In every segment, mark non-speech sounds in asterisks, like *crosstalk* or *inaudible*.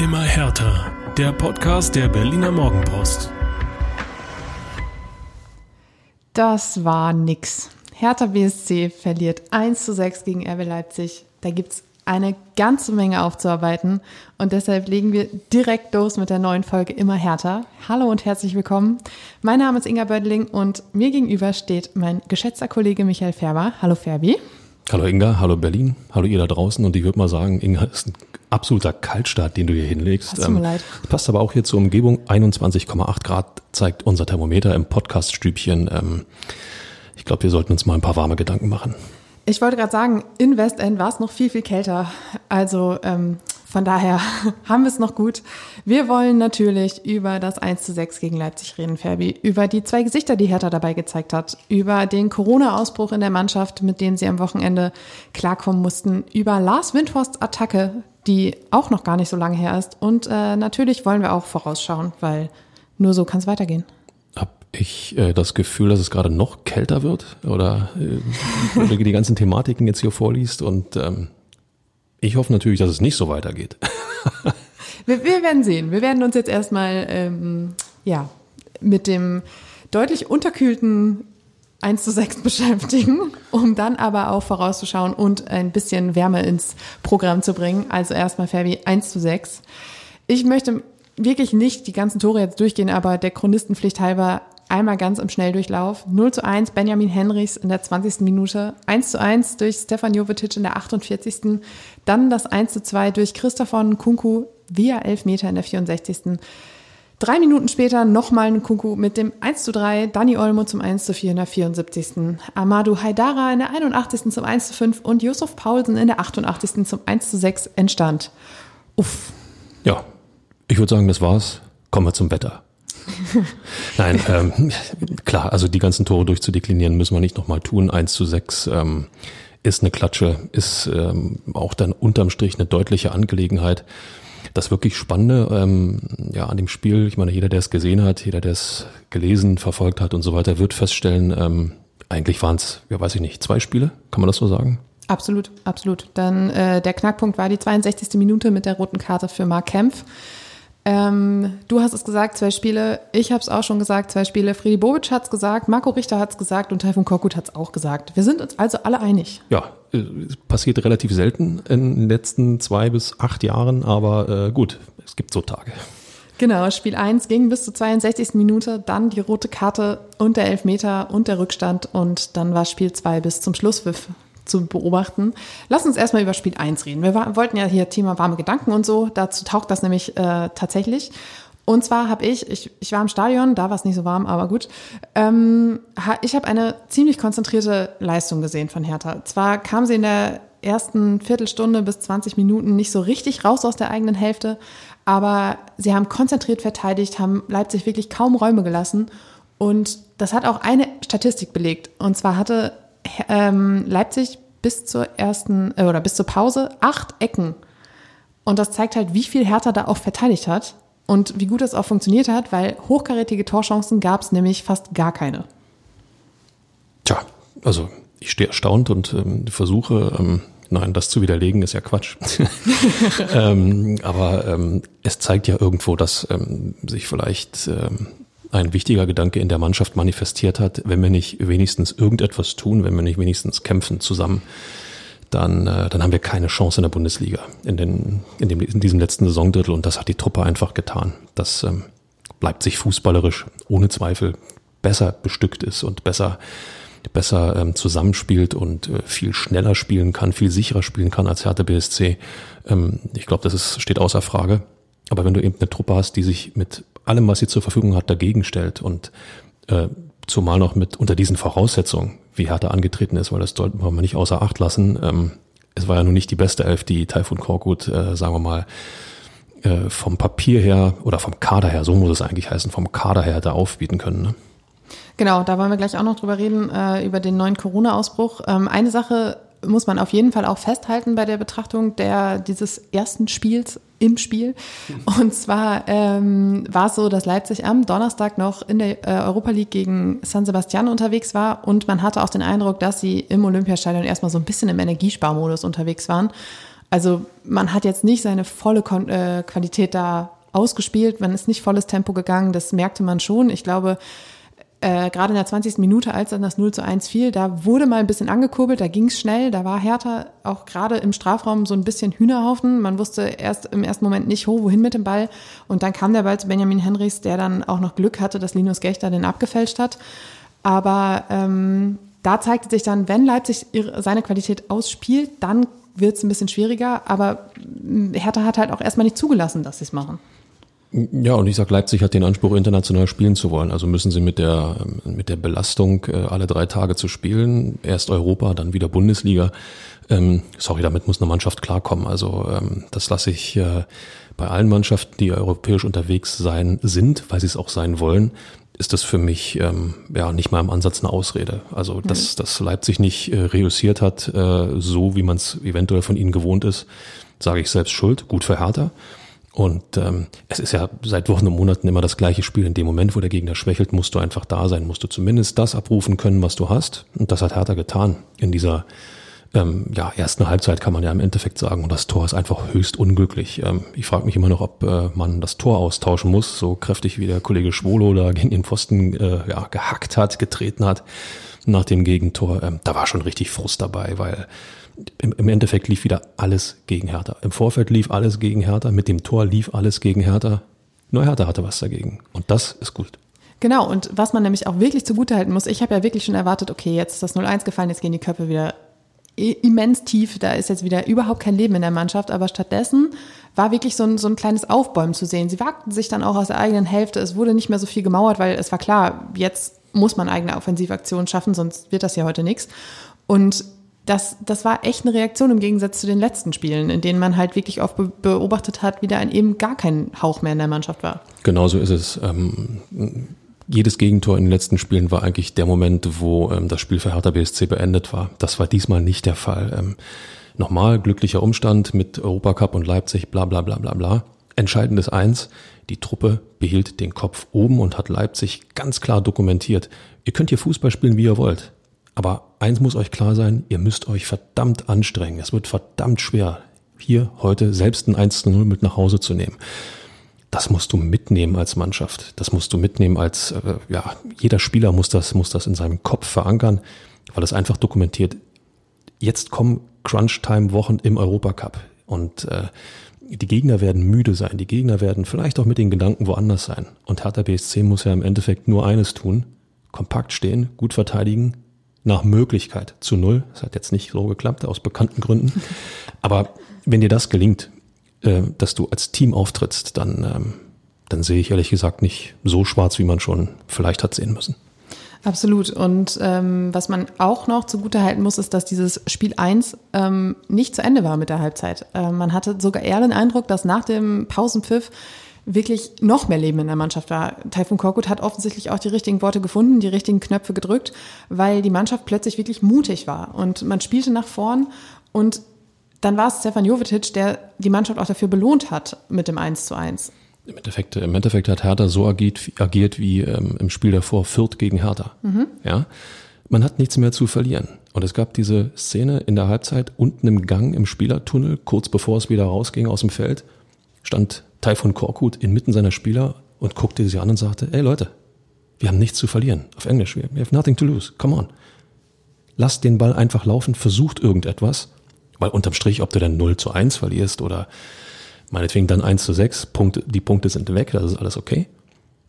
Immer härter. Der Podcast der Berliner Morgenpost. Das war nix. Hertha BSC verliert 1 zu 6 gegen RB Leipzig. Da gibt's eine ganze Menge aufzuarbeiten und deshalb legen wir direkt los mit der neuen Folge Immer härter. Hallo und herzlich willkommen. Mein Name ist Inga Bödling und mir gegenüber steht mein geschätzter Kollege Michael Färber. Hallo Färbi. Hallo Inga, hallo Berlin, hallo ihr da draußen und ich würde mal sagen, Inga ist ein absoluter Kaltstart, den du hier hinlegst. Das tut mir leid. Passt aber auch hier zur Umgebung. 21,8 Grad zeigt unser Thermometer im Podcaststübchen. Ähm, ich glaube, wir sollten uns mal ein paar warme Gedanken machen. Ich wollte gerade sagen, in Westend war es noch viel, viel kälter. Also ähm, von daher *laughs* haben wir es noch gut. Wir wollen natürlich über das 1 zu 6 gegen Leipzig reden, Ferbi. Über die zwei Gesichter, die Hertha dabei gezeigt hat. Über den Corona-Ausbruch in der Mannschaft, mit dem sie am Wochenende klarkommen mussten. Über Lars Windhorsts Attacke, die auch noch gar nicht so lange her ist. Und äh, natürlich wollen wir auch vorausschauen, weil nur so kann es weitergehen. Hab ich äh, das Gefühl, dass es gerade noch kälter wird? Oder äh, *laughs* wenn du die ganzen Thematiken jetzt hier vorliest und ähm, ich hoffe natürlich, dass es nicht so weitergeht. *laughs* wir, wir, werden sehen. Wir werden uns jetzt erstmal ähm, ja, mit dem deutlich unterkühlten 1 zu 6 *laughs* beschäftigen, um dann aber auch vorauszuschauen und ein bisschen Wärme ins Programm zu bringen. Also erstmal Fabi 1 zu 6. Ich möchte wirklich nicht die ganzen Tore jetzt durchgehen, aber der Chronistenpflicht halber Einmal ganz im Schnelldurchlauf. 0 zu 1 Benjamin Henrichs in der 20. Minute. 1 zu 1 durch Stefan Jovetic in der 48. Dann das 1 zu 2 durch Christopher Nkunku via Elfmeter in der 64. Drei Minuten später nochmal ein Kunku mit dem 1 zu 3, Dani Olmo zum 1 zu 4 in der 74. Amadou Haidara in der 81. zum 1 zu 5 und Yusuf Paulsen in der 88. zum 1 zu 6 entstand. Uff. Ja, ich würde sagen, das war's. Kommen wir zum Wetter. *laughs* Nein, ähm, klar, also die ganzen Tore durchzudeklinieren müssen wir nicht nochmal tun. 1 zu 6 ähm, ist eine Klatsche, ist ähm, auch dann unterm Strich eine deutliche Angelegenheit. Das wirklich Spannende ähm, ja, an dem Spiel, ich meine, jeder, der es gesehen hat, jeder, der es gelesen, verfolgt hat und so weiter, wird feststellen, ähm, eigentlich waren es, ja weiß ich nicht, zwei Spiele, kann man das so sagen? Absolut, absolut. Dann äh, der Knackpunkt war die 62. Minute mit der roten Karte für Mark Kempf. Ähm, du hast es gesagt, zwei Spiele. Ich habe es auch schon gesagt, zwei Spiele. Friedi Bobic hat es gesagt, Marco Richter hat es gesagt und Taifun Korkut hat es auch gesagt. Wir sind uns also alle einig. Ja, passiert relativ selten in den letzten zwei bis acht Jahren, aber äh, gut, es gibt so Tage. Genau, Spiel 1 ging bis zur 62. Minute, dann die rote Karte und der Elfmeter und der Rückstand und dann war Spiel 2 bis zum Schlusspfiff zu beobachten. Lass uns erstmal über Spiel 1 reden. Wir wollten ja hier Thema warme Gedanken und so. Dazu taucht das nämlich äh, tatsächlich. Und zwar habe ich, ich, ich war im Stadion, da war es nicht so warm, aber gut. Ähm, ich habe eine ziemlich konzentrierte Leistung gesehen von Hertha. Zwar kam sie in der ersten Viertelstunde bis 20 Minuten nicht so richtig raus aus der eigenen Hälfte, aber sie haben konzentriert verteidigt, haben Leipzig wirklich kaum Räume gelassen. Und das hat auch eine Statistik belegt. Und zwar hatte ähm, Leipzig bis zur ersten äh, oder bis zur Pause acht Ecken. Und das zeigt halt, wie viel Hertha da auch verteidigt hat und wie gut das auch funktioniert hat, weil hochkarätige Torchancen gab es nämlich fast gar keine. Tja, also ich stehe erstaunt und ähm, versuche, ähm, nein, das zu widerlegen ist ja Quatsch. *laughs* ähm, aber ähm, es zeigt ja irgendwo, dass ähm, sich vielleicht ähm, ein wichtiger Gedanke in der Mannschaft manifestiert hat, wenn wir nicht wenigstens irgendetwas tun, wenn wir nicht wenigstens kämpfen zusammen, dann, äh, dann haben wir keine Chance in der Bundesliga in, den, in, dem, in diesem letzten Saisondrittel und das hat die Truppe einfach getan. Das ähm, bleibt sich fußballerisch ohne Zweifel besser bestückt ist und besser besser ähm, zusammenspielt und äh, viel schneller spielen kann, viel sicherer spielen kann als Hertha BSC. Ähm, ich glaube, das ist, steht außer Frage. Aber wenn du eben eine Truppe hast, die sich mit allem, was sie zur Verfügung hat, dagegen stellt und äh, zumal noch mit unter diesen Voraussetzungen, wie Hertha angetreten ist, weil das sollten wir nicht außer Acht lassen. Ähm, es war ja nun nicht die beste Elf, die Taifun Korkut, äh, sagen wir mal, äh, vom Papier her oder vom Kader her, so muss es eigentlich heißen, vom Kader her da aufbieten können. Ne? Genau, da wollen wir gleich auch noch drüber reden, äh, über den neuen Corona-Ausbruch. Ähm, eine Sache muss man auf jeden Fall auch festhalten bei der Betrachtung der, dieses ersten Spiels im Spiel. Und zwar ähm, war es so, dass Leipzig am Donnerstag noch in der äh, Europa League gegen San Sebastian unterwegs war und man hatte auch den Eindruck, dass sie im Olympiastadion erstmal so ein bisschen im Energiesparmodus unterwegs waren. Also man hat jetzt nicht seine volle Kon äh, Qualität da ausgespielt, man ist nicht volles Tempo gegangen, das merkte man schon. Ich glaube, äh, gerade in der 20. Minute, als dann das 0 zu 1 fiel, da wurde mal ein bisschen angekurbelt, da ging es schnell, da war Hertha auch gerade im Strafraum so ein bisschen Hühnerhaufen. Man wusste erst im ersten Moment nicht, ho, wohin mit dem Ball. Und dann kam der Ball zu Benjamin Henrichs, der dann auch noch Glück hatte, dass Linus Gechter den abgefälscht hat. Aber ähm, da zeigte sich dann, wenn Leipzig ihre, seine Qualität ausspielt, dann wird es ein bisschen schwieriger. Aber Hertha hat halt auch erstmal nicht zugelassen, dass sie es machen. Ja, und ich sag, Leipzig hat den Anspruch, international spielen zu wollen. Also müssen sie mit der, mit der Belastung, äh, alle drei Tage zu spielen, erst Europa, dann wieder Bundesliga. Ähm, sorry, damit muss eine Mannschaft klarkommen. Also ähm, das lasse ich äh, bei allen Mannschaften, die europäisch unterwegs sein sind, weil sie es auch sein wollen, ist das für mich ähm, ja nicht mal im Ansatz eine Ausrede. Also dass, mhm. dass Leipzig nicht äh, reüssiert hat, äh, so wie man es eventuell von ihnen gewohnt ist, sage ich selbst schuld. Gut für Hertha. Und ähm, es ist ja seit Wochen und Monaten immer das gleiche Spiel. In dem Moment, wo der Gegner schwächelt, musst du einfach da sein, musst du zumindest das abrufen können, was du hast. Und das hat Hertha getan in dieser ähm, ja, ersten Halbzeit, kann man ja im Endeffekt sagen. Und das Tor ist einfach höchst unglücklich. Ähm, ich frage mich immer noch, ob äh, man das Tor austauschen muss, so kräftig wie der Kollege Schwolo da gegen den Pfosten äh, ja, gehackt hat, getreten hat nach dem Gegentor. Ähm, da war schon richtig Frust dabei, weil im, Endeffekt lief wieder alles gegen Hertha. Im Vorfeld lief alles gegen Hertha, mit dem Tor lief alles gegen Hertha. Nur Hertha hatte was dagegen. Und das ist gut. Genau, und was man nämlich auch wirklich zugutehalten muss, ich habe ja wirklich schon erwartet, okay, jetzt ist das 0-1 gefallen, jetzt gehen die Köpfe wieder immens tief, da ist jetzt wieder überhaupt kein Leben in der Mannschaft, aber stattdessen war wirklich so ein, so ein kleines Aufbäumen zu sehen. Sie wagten sich dann auch aus der eigenen Hälfte, es wurde nicht mehr so viel gemauert, weil es war klar, jetzt muss man eigene Offensivaktionen schaffen, sonst wird das ja heute nichts. Und das, das war echt eine Reaktion im Gegensatz zu den letzten Spielen, in denen man halt wirklich oft beobachtet hat, wie da eben gar kein Hauch mehr in der Mannschaft war. Genauso ist es. Ähm, jedes Gegentor in den letzten Spielen war eigentlich der Moment, wo ähm, das Spiel für Hertha BSC beendet war. Das war diesmal nicht der Fall. Ähm, nochmal glücklicher Umstand mit Europacup und Leipzig, bla bla bla bla bla. Entscheidend ist eins, die Truppe behielt den Kopf oben und hat Leipzig ganz klar dokumentiert. Ihr könnt hier Fußball spielen, wie ihr wollt. Aber eins muss euch klar sein, ihr müsst euch verdammt anstrengen. Es wird verdammt schwer, hier heute selbst ein 1 zu 0 mit nach Hause zu nehmen. Das musst du mitnehmen als Mannschaft. Das musst du mitnehmen als, äh, ja, jeder Spieler muss das, muss das in seinem Kopf verankern, weil es einfach dokumentiert. Jetzt kommen Crunch-Time-Wochen im Europacup und äh, die Gegner werden müde sein. Die Gegner werden vielleicht auch mit den Gedanken woanders sein. Und Hertha BSC muss ja im Endeffekt nur eines tun. Kompakt stehen, gut verteidigen, nach Möglichkeit zu null. Das hat jetzt nicht so geklappt, aus bekannten Gründen. Aber wenn dir das gelingt, äh, dass du als Team auftrittst, dann, ähm, dann sehe ich ehrlich gesagt nicht so schwarz, wie man schon vielleicht hat sehen müssen. Absolut. Und ähm, was man auch noch zugute halten muss, ist, dass dieses Spiel 1 ähm, nicht zu Ende war mit der Halbzeit. Äh, man hatte sogar eher den Eindruck, dass nach dem Pausenpfiff wirklich noch mehr Leben in der Mannschaft war. Taifun Korkut hat offensichtlich auch die richtigen Worte gefunden, die richtigen Knöpfe gedrückt, weil die Mannschaft plötzlich wirklich mutig war. Und man spielte nach vorn und dann war es Stefan Jovetic, der die Mannschaft auch dafür belohnt hat mit dem 1 zu 1. Im Endeffekt, Im Endeffekt hat Hertha so agiert, agiert wie ähm, im Spiel davor Fürth gegen Hertha. Mhm. Ja, man hat nichts mehr zu verlieren. Und es gab diese Szene in der Halbzeit unten im Gang im Spielertunnel, kurz bevor es wieder rausging aus dem Feld, stand Taifun Korkut inmitten seiner Spieler und guckte sie an und sagte, ey Leute, wir haben nichts zu verlieren. Auf Englisch, we have nothing to lose. Come on. Lasst den Ball einfach laufen, versucht irgendetwas, weil unterm Strich, ob du dann 0 zu 1 verlierst oder meinetwegen dann 1 zu 6, Punkte, die Punkte sind weg, das ist alles okay.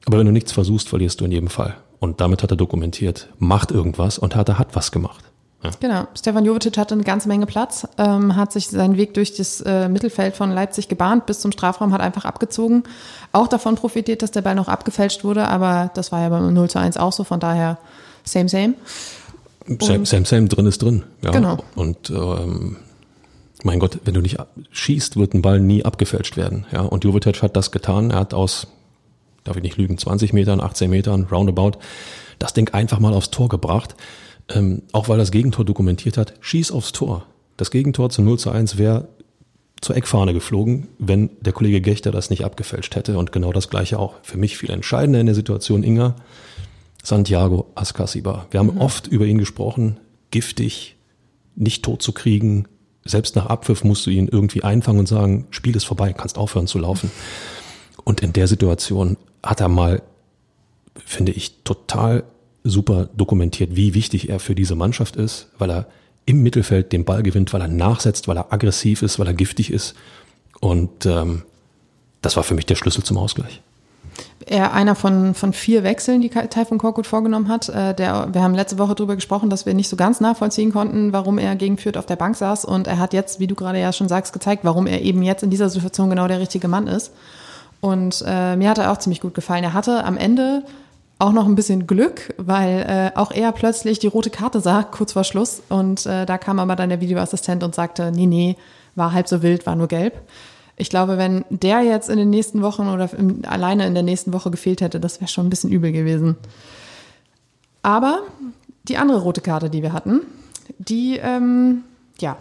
Aber wenn du nichts versuchst, verlierst du in jedem Fall. Und damit hat er dokumentiert, macht irgendwas und hat er hat was gemacht. Ja. Genau. Stefan Jovetic hatte eine ganze Menge Platz, ähm, hat sich seinen Weg durch das äh, Mittelfeld von Leipzig gebahnt bis zum Strafraum, hat einfach abgezogen. Auch davon profitiert, dass der Ball noch abgefälscht wurde, aber das war ja beim 0 zu 1 auch so, von daher same, same. Same, same, same, drin ist drin. Ja. Genau. Und ähm, mein Gott, wenn du nicht schießt, wird ein Ball nie abgefälscht werden. Ja. Und Jovetic hat das getan. Er hat aus, darf ich nicht lügen, 20 Metern, 18 Metern, roundabout, das Ding einfach mal aufs Tor gebracht ähm, auch weil das Gegentor dokumentiert hat, schieß aufs Tor. Das Gegentor zu 0 zu 1 wäre zur Eckfahne geflogen, wenn der Kollege Gechter das nicht abgefälscht hätte. Und genau das gleiche auch für mich viel entscheidender in der Situation, Inga, Santiago Ascasiba. Wir haben mhm. oft über ihn gesprochen, giftig, nicht tot zu kriegen, Selbst nach Abpfiff musst du ihn irgendwie einfangen und sagen, Spiel ist vorbei, kannst aufhören zu laufen. Und in der Situation hat er mal, finde ich, total super dokumentiert, wie wichtig er für diese Mannschaft ist, weil er im Mittelfeld den Ball gewinnt, weil er nachsetzt, weil er aggressiv ist, weil er giftig ist. Und ähm, das war für mich der Schlüssel zum Ausgleich. Er einer von, von vier Wechseln, die Taifun Korkut vorgenommen hat. Äh, der, wir haben letzte Woche darüber gesprochen, dass wir nicht so ganz nachvollziehen konnten, warum er gegen Fürth auf der Bank saß. Und er hat jetzt, wie du gerade ja schon sagst, gezeigt, warum er eben jetzt in dieser Situation genau der richtige Mann ist. Und äh, mir hat er auch ziemlich gut gefallen. Er hatte am Ende auch noch ein bisschen Glück, weil äh, auch er plötzlich die rote Karte sah, kurz vor Schluss. Und äh, da kam aber dann der Videoassistent und sagte, nee, nee, war halb so wild, war nur gelb. Ich glaube, wenn der jetzt in den nächsten Wochen oder im, alleine in der nächsten Woche gefehlt hätte, das wäre schon ein bisschen übel gewesen. Aber die andere rote Karte, die wir hatten, die, ähm, ja,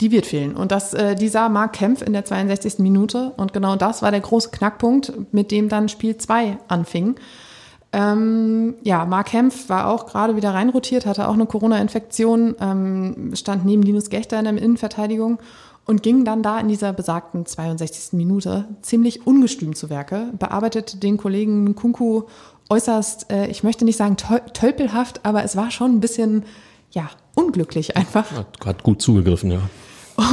die wird fehlen. Und das, äh, die sah Mark Kempf in der 62. Minute. Und genau das war der große Knackpunkt, mit dem dann Spiel 2 anfing. Ähm, ja, Mark Kempf war auch gerade wieder reinrotiert, hatte auch eine Corona-Infektion, ähm, stand neben Linus Gechter in der Innenverteidigung und ging dann da in dieser besagten 62. Minute ziemlich ungestüm zu Werke, bearbeitet den Kollegen Kunku äußerst, äh, ich möchte nicht sagen tölpelhaft, aber es war schon ein bisschen, ja, unglücklich einfach. Hat, hat gut zugegriffen, ja.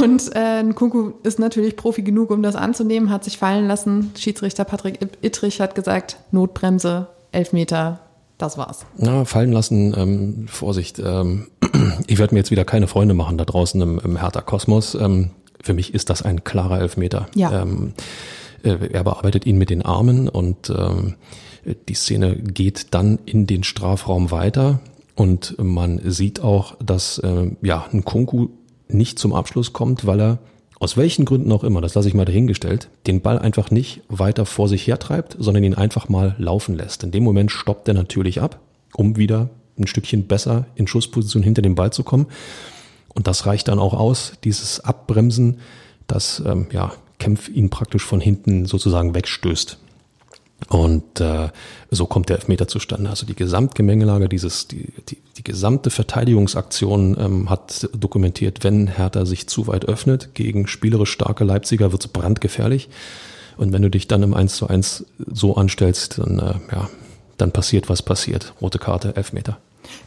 Und äh, Kunku ist natürlich Profi genug, um das anzunehmen, hat sich fallen lassen. Schiedsrichter Patrick Ittrich hat gesagt, Notbremse, Elfmeter, das war's. Na, fallen lassen, ähm, Vorsicht. Ähm, *clears throat* ich werde mir jetzt wieder keine Freunde machen da draußen im, im Hertha Kosmos. Ähm, für mich ist das ein klarer Elfmeter. Ja. Ähm, äh, er bearbeitet ihn mit den Armen und ähm, die Szene geht dann in den Strafraum weiter und man sieht auch, dass äh, ja ein Kunku nicht zum Abschluss kommt, weil er aus welchen Gründen auch immer, das lasse ich mal dahingestellt, den Ball einfach nicht weiter vor sich hertreibt, sondern ihn einfach mal laufen lässt. In dem Moment stoppt er natürlich ab, um wieder ein Stückchen besser in Schussposition hinter dem Ball zu kommen. Und das reicht dann auch aus, dieses Abbremsen, das ähm, ja, Kempf ihn praktisch von hinten sozusagen wegstößt. Und äh, so kommt der Elfmeter zustande. Also die Gesamtgemengelage, dieses, die, die, die gesamte Verteidigungsaktion ähm, hat dokumentiert, wenn Hertha sich zu weit öffnet gegen spielerisch starke Leipziger, wird es brandgefährlich. Und wenn du dich dann im 1 zu 1 so anstellst, dann, äh, ja, dann passiert, was passiert. Rote Karte, Elfmeter.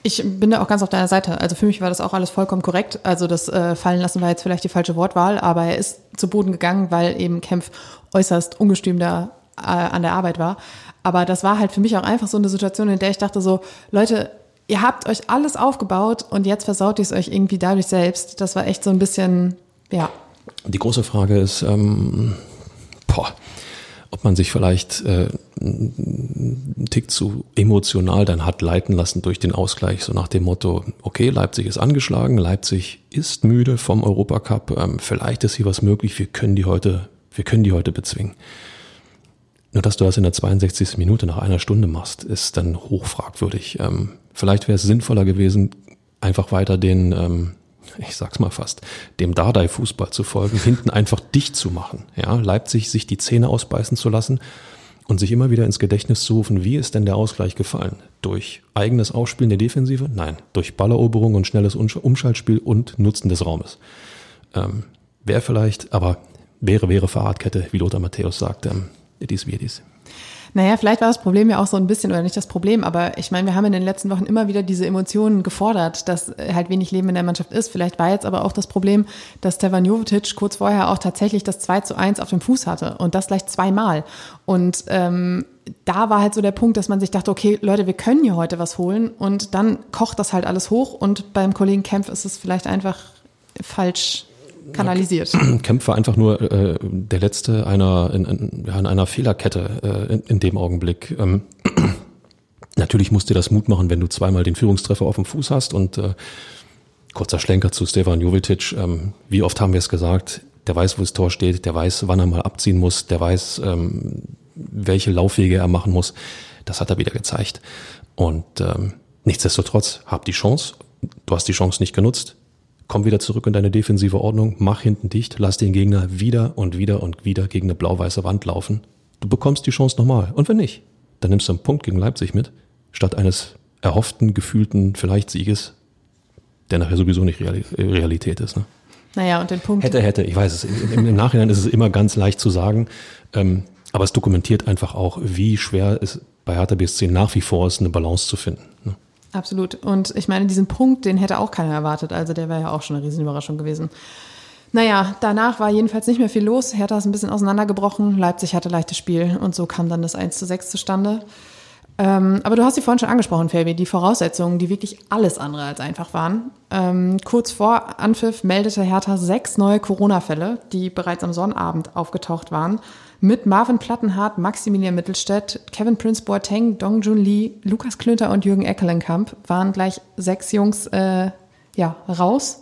Ich bin da auch ganz auf deiner Seite. Also für mich war das auch alles vollkommen korrekt. Also das äh, Fallen lassen war jetzt vielleicht die falsche Wortwahl, aber er ist zu Boden gegangen, weil eben Kempf äußerst ungestüm äh, an der Arbeit war. Aber das war halt für mich auch einfach so eine Situation, in der ich dachte so, Leute, ihr habt euch alles aufgebaut und jetzt versaut ihr es euch irgendwie dadurch selbst. Das war echt so ein bisschen, ja. Die große Frage ist, ähm, boah, ob man sich vielleicht äh, einen Tick zu emotional dann hat leiten lassen durch den Ausgleich, so nach dem Motto, okay, Leipzig ist angeschlagen, Leipzig ist müde vom Europacup, ähm, vielleicht ist hier was möglich, wir können die heute, wir können die heute bezwingen. Nur dass du das in der 62. Minute nach einer Stunde machst, ist dann hochfragwürdig. Ähm, vielleicht wäre es sinnvoller gewesen, einfach weiter den, ähm, ich sag's mal fast, dem Dardai-Fußball zu folgen, hinten einfach dicht zu machen. Ja, Leipzig sich die Zähne ausbeißen zu lassen und sich immer wieder ins Gedächtnis zu rufen, wie ist denn der Ausgleich gefallen? Durch eigenes Aufspielen der Defensive? Nein, durch Balleroberung und schnelles Umschaltspiel und Nutzen des Raumes. Ähm, wäre vielleicht, aber wäre, wäre Fahrradkette, wie Lothar Matthäus sagt. Ähm, it is wie it is. Naja, vielleicht war das Problem ja auch so ein bisschen, oder nicht das Problem, aber ich meine, wir haben in den letzten Wochen immer wieder diese Emotionen gefordert, dass halt wenig Leben in der Mannschaft ist. Vielleicht war jetzt aber auch das Problem, dass Stevan Jovetic kurz vorher auch tatsächlich das 2 zu 1 auf dem Fuß hatte und das gleich zweimal. Und ähm, da war halt so der Punkt, dass man sich dachte, okay, Leute, wir können hier heute was holen und dann kocht das halt alles hoch und beim Kollegen Kempf ist es vielleicht einfach falsch kanalisiert. Kempf *clears throat* war einfach nur äh, der letzte einer in, in, ja, in einer Fehlerkette äh, in, in dem Augenblick. Ähm, *clears throat* natürlich musst dir das Mut machen, wenn du zweimal den Führungstreffer auf dem Fuß hast und äh, kurzer Schlenker zu Stefan Jovetic. Ähm, wie oft haben wir es gesagt? Der weiß, wo das Tor steht, der weiß, wann er mal abziehen muss, der weiß, ähm, welche Laufwege er machen muss. Das hat er wieder gezeigt. Und ähm, nichtsdestotrotz, hab die Chance. Du hast die Chance nicht genutzt komm wieder zurück in deine defensive Ordnung, mach hinten dicht, lass den Gegner wieder und wieder und wieder gegen eine blau-weiße Wand laufen. Du bekommst die Chance nochmal. Und wenn nicht, dann nimmst du einen Punkt gegen Leipzig mit, statt eines erhofften, gefühlten vielleicht Sieges, der nachher sowieso nicht Realität ist. Ne? Naja, und den Punkt. Hätte, hätte, ich weiß es. Im, im Nachhinein ist es immer ganz leicht zu sagen. Ähm, aber es dokumentiert einfach auch, wie schwer es bei Hertha BSC nach wie vor ist, eine Balance zu finden. Ne? Absolut. Und ich meine, diesen Punkt, den hätte auch keiner erwartet. Also der wäre ja auch schon eine Riesenüberraschung gewesen. Naja, danach war jedenfalls nicht mehr viel los. Hertha ist ein bisschen auseinandergebrochen. Leipzig hatte leichtes Spiel und so kam dann das 1 zu 6 zustande. Ähm, aber du hast sie vorhin schon angesprochen, Fabi, die Voraussetzungen, die wirklich alles andere als einfach waren. Ähm, kurz vor Anpfiff meldete Hertha sechs neue Corona-Fälle, die bereits am Sonnabend aufgetaucht waren. Mit Marvin Plattenhardt, Maximilian Mittelstädt, Kevin Prince Boateng, Dong Jun Lee, Lukas Klünter und Jürgen Eckelenkamp waren gleich sechs Jungs äh, ja, raus.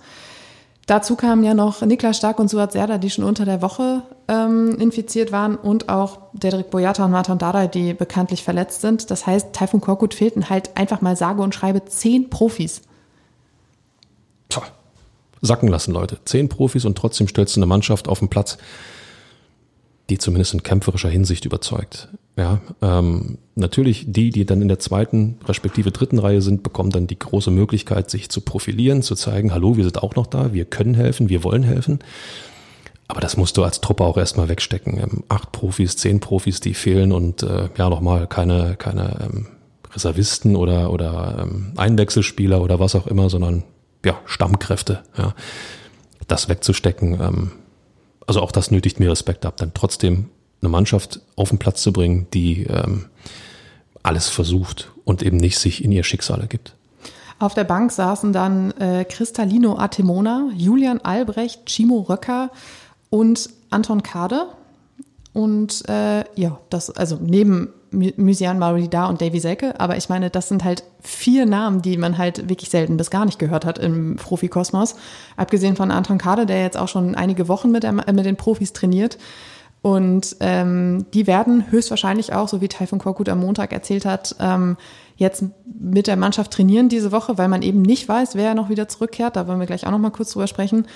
Dazu kamen ja noch Niklas Stark und Suat Serdar, die schon unter der Woche ähm, infiziert waren und auch Dedrick Boyata und Martin Dardai, die bekanntlich verletzt sind. Das heißt, Taifun Korkut fehlten halt einfach mal sage und schreibe zehn Profis. Tja, sacken lassen, Leute. Zehn Profis und trotzdem stellst du eine Mannschaft auf den Platz, die zumindest in kämpferischer Hinsicht überzeugt. Ja, ähm, natürlich die, die dann in der zweiten respektive dritten Reihe sind, bekommen dann die große Möglichkeit, sich zu profilieren, zu zeigen, hallo, wir sind auch noch da, wir können helfen, wir wollen helfen. Aber das musst du als Truppe auch erstmal wegstecken. Ähm, acht Profis, zehn Profis, die fehlen und äh, ja nochmal keine, keine ähm, Reservisten oder, oder ähm, Einwechselspieler oder was auch immer, sondern ja, Stammkräfte. Ja. Das wegzustecken, ähm, also auch das nötigt mir Respekt ab, dann trotzdem eine Mannschaft auf den Platz zu bringen, die ähm, alles versucht und eben nicht sich in ihr Schicksal ergibt. Auf der Bank saßen dann äh, Cristalino Atemona, Julian Albrecht, Chimo Röcker und Anton Kade. Und äh, ja, das, also neben Mysian Marida und Davy Selke, aber ich meine, das sind halt vier Namen, die man halt wirklich selten bis gar nicht gehört hat im Profikosmos. Abgesehen von Anton Kade, der jetzt auch schon einige Wochen mit, der, mit den Profis trainiert. Und ähm, die werden höchstwahrscheinlich auch, so wie Taifun Korkut am Montag erzählt hat, ähm, jetzt mit der Mannschaft trainieren diese Woche, weil man eben nicht weiß, wer noch wieder zurückkehrt. Da wollen wir gleich auch noch mal kurz drüber sprechen.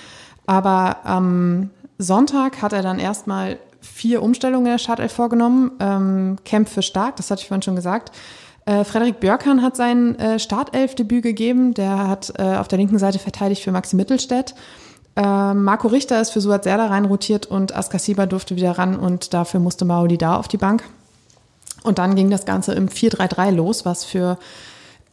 Aber am Sonntag hat er dann erstmal vier Umstellungen in der Startelf vorgenommen. Ähm, Camp für stark, das hatte ich vorhin schon gesagt. Äh, Frederik Björkan hat sein äh, Startelfdebüt gegeben. Der hat äh, auf der linken Seite verteidigt für Maxi Mittelstädt. Äh, Marco Richter ist für Suat Serdar reinrotiert und Askasiba durfte wieder ran und dafür musste Maoli da auf die Bank. Und dann ging das Ganze im 4-3-3 los, was für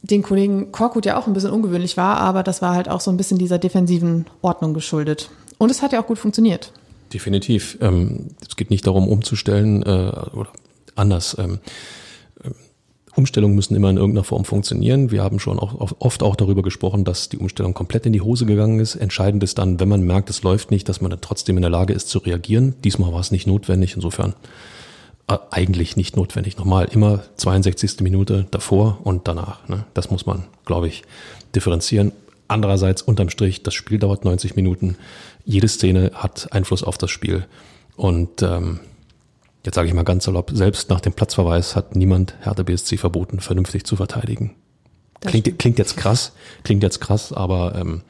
den Kollegen Korkut ja auch ein bisschen ungewöhnlich war, aber das war halt auch so ein bisschen dieser defensiven Ordnung geschuldet. Und es hat ja auch gut funktioniert. Definitiv. Ähm, es geht nicht darum, umzustellen äh, oder anders. Ähm, Umstellungen müssen immer in irgendeiner Form funktionieren. Wir haben schon auch oft auch darüber gesprochen, dass die Umstellung komplett in die Hose gegangen ist. Entscheidend ist dann, wenn man merkt, es läuft nicht, dass man dann trotzdem in der Lage ist zu reagieren. Diesmal war es nicht notwendig, insofern äh, eigentlich nicht notwendig. Nochmal immer 62. Minute davor und danach. Ne? Das muss man, glaube ich, differenzieren. Andererseits unterm Strich, das Spiel dauert 90 Minuten. Jede Szene hat Einfluss auf das Spiel. Und ähm, jetzt sage ich mal ganz salopp, selbst nach dem Platzverweis hat niemand Hertha BSC verboten, vernünftig zu verteidigen. Klingt, klingt jetzt krass, klingt jetzt krass, aber ähm,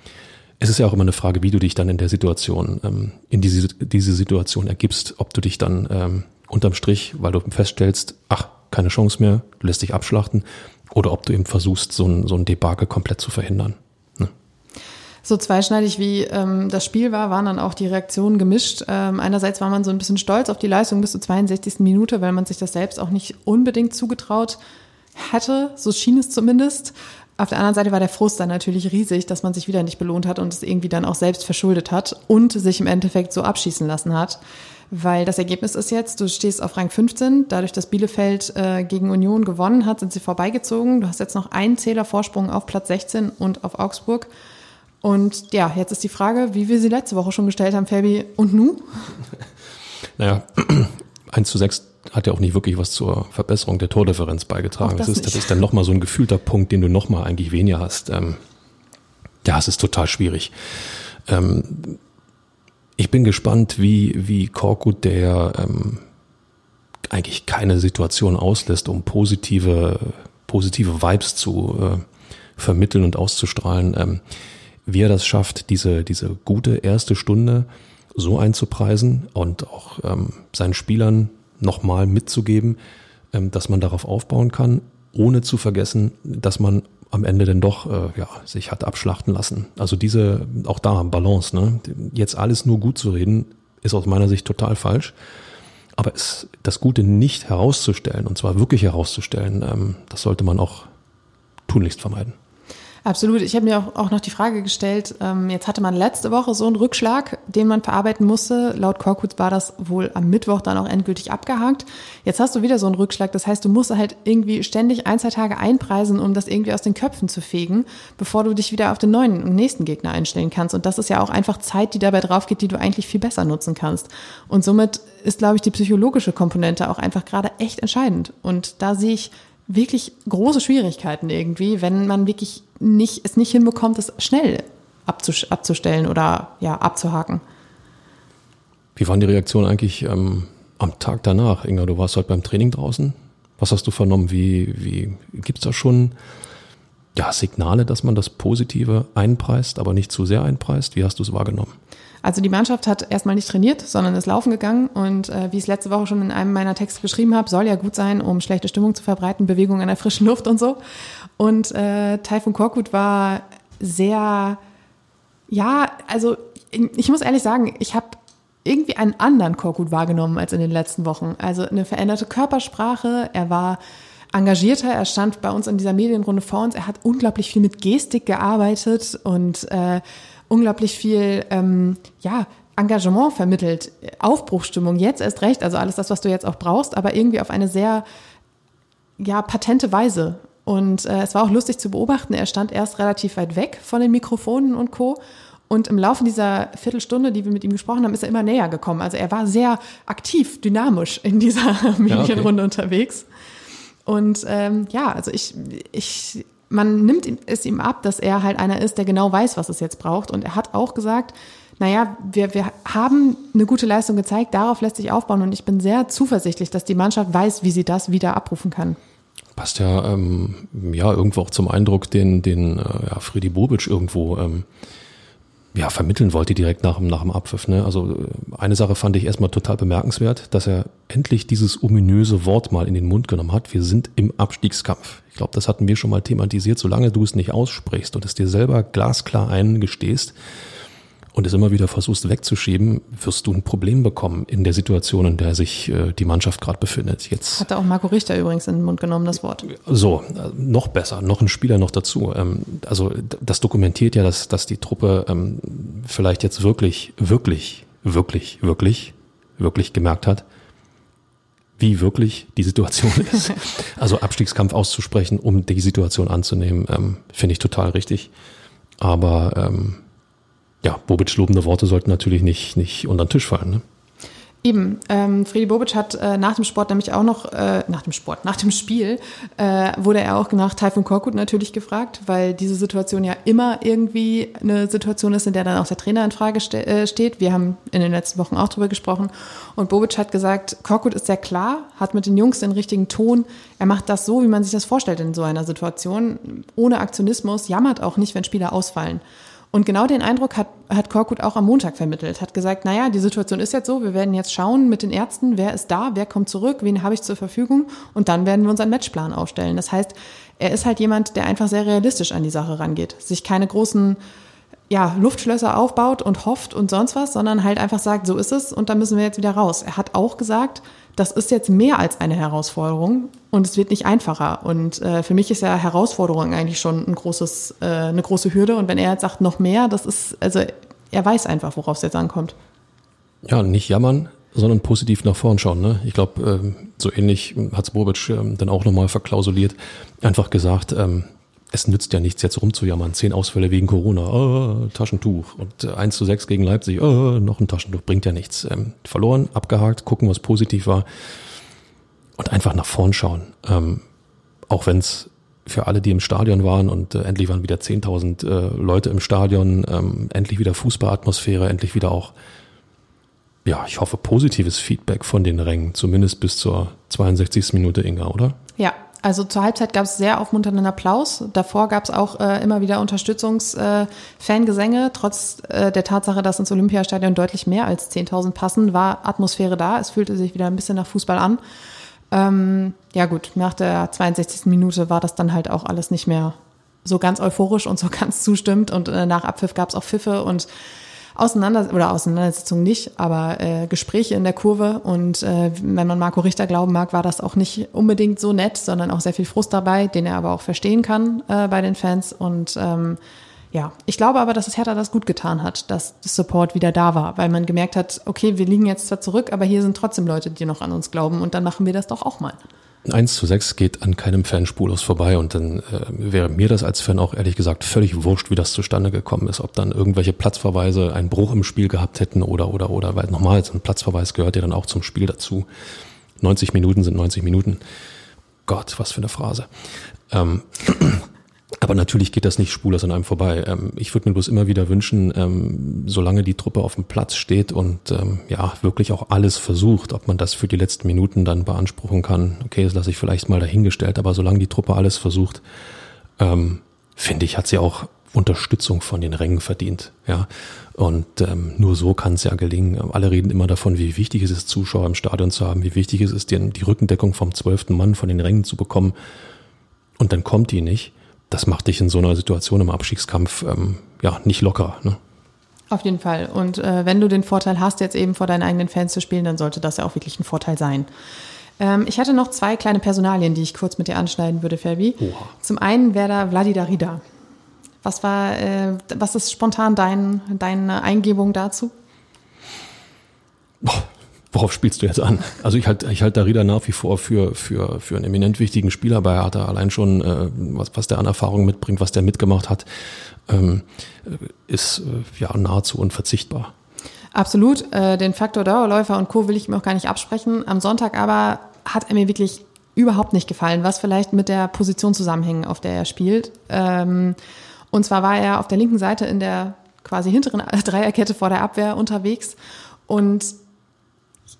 es ist ja auch immer eine Frage, wie du dich dann in der Situation, ähm, in diese, diese Situation ergibst, ob du dich dann ähm, unterm Strich, weil du feststellst, ach, keine Chance mehr, du lässt dich abschlachten, oder ob du eben versuchst, so ein, so ein Debakel komplett zu verhindern. So zweischneidig wie ähm, das Spiel war, waren dann auch die Reaktionen gemischt. Ähm, einerseits war man so ein bisschen stolz auf die Leistung bis zur 62. Minute, weil man sich das selbst auch nicht unbedingt zugetraut hatte. So schien es zumindest. Auf der anderen Seite war der Frust dann natürlich riesig, dass man sich wieder nicht belohnt hat und es irgendwie dann auch selbst verschuldet hat und sich im Endeffekt so abschießen lassen hat. Weil das Ergebnis ist jetzt, du stehst auf Rang 15, dadurch, dass Bielefeld äh, gegen Union gewonnen hat, sind sie vorbeigezogen. Du hast jetzt noch einen Zähler Vorsprung auf Platz 16 und auf Augsburg. Und ja, jetzt ist die Frage, wie wir sie letzte Woche schon gestellt haben, Fabi, und nu? *laughs* Naja, *clears throat* 1 zu 6 hat ja auch nicht wirklich was zur Verbesserung der Tordifferenz beigetragen. Das, das, ist, das ist dann nochmal so ein gefühlter Punkt, den du nochmal eigentlich weniger hast. Ähm, ja, es ist total schwierig. Ähm, ich bin gespannt, wie, wie Korkut, der ähm, eigentlich keine Situation auslässt, um positive, positive Vibes zu äh, vermitteln und auszustrahlen, ähm, wie er das schafft, diese, diese gute erste Stunde so einzupreisen und auch ähm, seinen Spielern nochmal mitzugeben, ähm, dass man darauf aufbauen kann, ohne zu vergessen, dass man am Ende denn doch äh, ja, sich hat abschlachten lassen. Also diese, auch da Balance, ne? Jetzt alles nur gut zu reden, ist aus meiner Sicht total falsch. Aber es, das Gute nicht herauszustellen, und zwar wirklich herauszustellen, ähm, das sollte man auch tunlichst vermeiden. Absolut. Ich habe mir auch, auch noch die Frage gestellt, ähm, jetzt hatte man letzte Woche so einen Rückschlag, den man verarbeiten musste. Laut Korkut war das wohl am Mittwoch dann auch endgültig abgehakt. Jetzt hast du wieder so einen Rückschlag. Das heißt, du musst halt irgendwie ständig ein, zwei Tage einpreisen, um das irgendwie aus den Köpfen zu fegen, bevor du dich wieder auf den neuen und nächsten Gegner einstellen kannst. Und das ist ja auch einfach Zeit, die dabei drauf geht, die du eigentlich viel besser nutzen kannst. Und somit ist, glaube ich, die psychologische Komponente auch einfach gerade echt entscheidend. Und da sehe ich wirklich große Schwierigkeiten irgendwie, wenn man wirklich nicht, es nicht hinbekommt, es schnell abzustellen oder ja, abzuhaken. Wie waren die Reaktionen eigentlich ähm, am Tag danach? Inga, du warst heute beim Training draußen. Was hast du vernommen? Wie, wie gibt es da schon ja, Signale, dass man das Positive einpreist, aber nicht zu sehr einpreist? Wie hast du es wahrgenommen? Also die Mannschaft hat erstmal nicht trainiert, sondern ist laufen gegangen und äh, wie ich es letzte Woche schon in einem meiner Texte geschrieben habe, soll ja gut sein, um schlechte Stimmung zu verbreiten, Bewegung an der frischen Luft und so. Und äh, Taifun Korkut war sehr, ja, also ich muss ehrlich sagen, ich habe irgendwie einen anderen Korkut wahrgenommen als in den letzten Wochen. Also eine veränderte Körpersprache, er war engagierter, er stand bei uns in dieser Medienrunde vor uns, er hat unglaublich viel mit Gestik gearbeitet und äh, unglaublich viel, ähm, ja, Engagement vermittelt, Aufbruchstimmung, jetzt erst recht, also alles das, was du jetzt auch brauchst, aber irgendwie auf eine sehr, ja, patente Weise. Und äh, es war auch lustig zu beobachten, er stand erst relativ weit weg von den Mikrofonen und Co. Und im Laufe dieser Viertelstunde, die wir mit ihm gesprochen haben, ist er immer näher gekommen. Also er war sehr aktiv, dynamisch in dieser Medienrunde *laughs* ja, okay. unterwegs. Und ähm, ja, also ich, ich man nimmt es ihm ab, dass er halt einer ist, der genau weiß, was es jetzt braucht. Und er hat auch gesagt, naja, wir, wir haben eine gute Leistung gezeigt, darauf lässt sich aufbauen und ich bin sehr zuversichtlich, dass die Mannschaft weiß, wie sie das wieder abrufen kann. Passt ja, ähm, ja irgendwo auch zum Eindruck, den, den äh, ja, Freddy Bobic irgendwo ähm, ja, vermitteln wollte direkt nach, nach dem Abpfiff. Ne? Also äh, eine Sache fand ich erstmal total bemerkenswert, dass er endlich dieses ominöse Wort mal in den Mund genommen hat. Wir sind im Abstiegskampf. Ich glaube, das hatten wir schon mal thematisiert. Solange du es nicht aussprichst und es dir selber glasklar eingestehst, und es immer wieder versuchst wegzuschieben, wirst du ein Problem bekommen in der Situation, in der sich äh, die Mannschaft gerade befindet. Jetzt hatte auch Marco Richter übrigens in den Mund genommen das Wort. So, äh, noch besser, noch ein Spieler noch dazu. Ähm, also das dokumentiert ja, dass, dass die Truppe ähm, vielleicht jetzt wirklich, wirklich, wirklich, wirklich, wirklich gemerkt hat, wie wirklich die Situation *laughs* ist. Also Abstiegskampf auszusprechen, um die Situation anzunehmen, ähm, finde ich total richtig. Aber ähm, ja, Bobic lobende Worte sollten natürlich nicht, nicht unter den Tisch fallen. Ne? Eben, ähm, Friedi Bobic hat äh, nach dem Sport nämlich auch noch, äh, nach dem Sport, nach dem Spiel, äh, wurde er auch nach Taifun Korkut natürlich gefragt, weil diese Situation ja immer irgendwie eine Situation ist, in der dann auch der Trainer in Frage ste äh, steht. Wir haben in den letzten Wochen auch drüber gesprochen. Und Bobic hat gesagt, Korkut ist sehr klar, hat mit den Jungs den richtigen Ton. Er macht das so, wie man sich das vorstellt in so einer Situation, ohne Aktionismus, jammert auch nicht, wenn Spieler ausfallen. Und genau den Eindruck hat, hat Korkut auch am Montag vermittelt, hat gesagt, naja, die Situation ist jetzt so, wir werden jetzt schauen mit den Ärzten, wer ist da, wer kommt zurück, wen habe ich zur Verfügung und dann werden wir unseren Matchplan aufstellen. Das heißt, er ist halt jemand, der einfach sehr realistisch an die Sache rangeht, sich keine großen ja, Luftschlösser aufbaut und hofft und sonst was, sondern halt einfach sagt, so ist es und da müssen wir jetzt wieder raus. Er hat auch gesagt, das ist jetzt mehr als eine Herausforderung und es wird nicht einfacher. Und äh, für mich ist ja Herausforderung eigentlich schon ein großes, äh, eine große Hürde. Und wenn er jetzt sagt, noch mehr, das ist, also er weiß einfach, worauf es jetzt ankommt. Ja, nicht jammern, sondern positiv nach vorn schauen. Ne? Ich glaube, ähm, so ähnlich hat Bobic ähm, dann auch nochmal verklausuliert, einfach gesagt, ähm, es nützt ja nichts, jetzt rumzujammern. Zehn Ausfälle wegen Corona, oh, Taschentuch. Und 1 zu 6 gegen Leipzig, oh, noch ein Taschentuch, bringt ja nichts. Ähm, verloren, abgehakt, gucken, was positiv war. Und einfach nach vorn schauen. Ähm, auch wenn es für alle, die im Stadion waren und äh, endlich waren wieder 10.000 äh, Leute im Stadion, ähm, endlich wieder Fußballatmosphäre, endlich wieder auch, ja, ich hoffe, positives Feedback von den Rängen, zumindest bis zur 62. Minute, Inga, oder? Ja, also zur Halbzeit gab es sehr aufmunternden Applaus. Davor gab es auch äh, immer wieder Unterstützungsfangesänge. Äh, Trotz äh, der Tatsache, dass ins Olympiastadion deutlich mehr als 10.000 passen, war Atmosphäre da. Es fühlte sich wieder ein bisschen nach Fußball an. Ähm, ja gut, nach der 62. Minute war das dann halt auch alles nicht mehr so ganz euphorisch und so *laughs* ganz zustimmt. Und äh, nach Abpfiff gab es auch Pfiffe und Auseinander oder Auseinandersetzung nicht, aber äh, Gespräche in der Kurve. Und äh, wenn man Marco Richter glauben mag, war das auch nicht unbedingt so nett, sondern auch sehr viel Frust dabei, den er aber auch verstehen kann äh, bei den Fans. Und ähm, ja, ich glaube aber, dass es Hertha das gut getan hat, dass das Support wieder da war, weil man gemerkt hat, okay, wir liegen jetzt zwar zurück, aber hier sind trotzdem Leute, die noch an uns glauben und dann machen wir das doch auch mal. 1 zu 6 geht an keinem Fan spurlos vorbei und dann äh, wäre mir das als Fan auch ehrlich gesagt völlig wurscht, wie das zustande gekommen ist. Ob dann irgendwelche Platzverweise einen Bruch im Spiel gehabt hätten oder, oder, oder, weil nochmal, ein Platzverweis gehört ja dann auch zum Spiel dazu. 90 Minuten sind 90 Minuten. Gott, was für eine Phrase. Ähm, aber natürlich geht das nicht spurlos an einem vorbei. Ähm, ich würde mir bloß immer wieder wünschen, ähm, solange die Truppe auf dem Platz steht und ähm, ja wirklich auch alles versucht, ob man das für die letzten Minuten dann beanspruchen kann. Okay, das lasse ich vielleicht mal dahingestellt, aber solange die Truppe alles versucht, finde ich, hat sie auch Unterstützung von den Rängen verdient. Ja, und ähm, nur so kann es ja gelingen. Alle reden immer davon, wie wichtig es ist, Zuschauer im Stadion zu haben, wie wichtig es ist, die, die Rückendeckung vom zwölften Mann von den Rängen zu bekommen. Und dann kommt die nicht das macht dich in so einer Situation im Abstiegskampf ähm, ja nicht locker. Ne? Auf jeden Fall. Und äh, wenn du den Vorteil hast, jetzt eben vor deinen eigenen Fans zu spielen, dann sollte das ja auch wirklich ein Vorteil sein. Ähm, ich hatte noch zwei kleine Personalien, die ich kurz mit dir anschneiden würde, Fabi. Oha. Zum einen wäre da Vladi Darida. Was war, äh, was ist spontan dein, deine Eingebung dazu? Boah, Worauf spielst du jetzt an? Also ich halte ich halt Darida nach wie vor für, für, für einen eminent wichtigen Spieler bei Hertha. Allein schon, äh, was, was der an Erfahrung mitbringt, was der mitgemacht hat, ähm, ist äh, ja nahezu unverzichtbar. Absolut. Äh, den Faktor Dauerläufer und Co. will ich mir auch gar nicht absprechen. Am Sonntag aber hat er mir wirklich überhaupt nicht gefallen, was vielleicht mit der Position zusammenhängt, auf der er spielt. Ähm, und zwar war er auf der linken Seite in der quasi hinteren *laughs* Dreierkette vor der Abwehr unterwegs und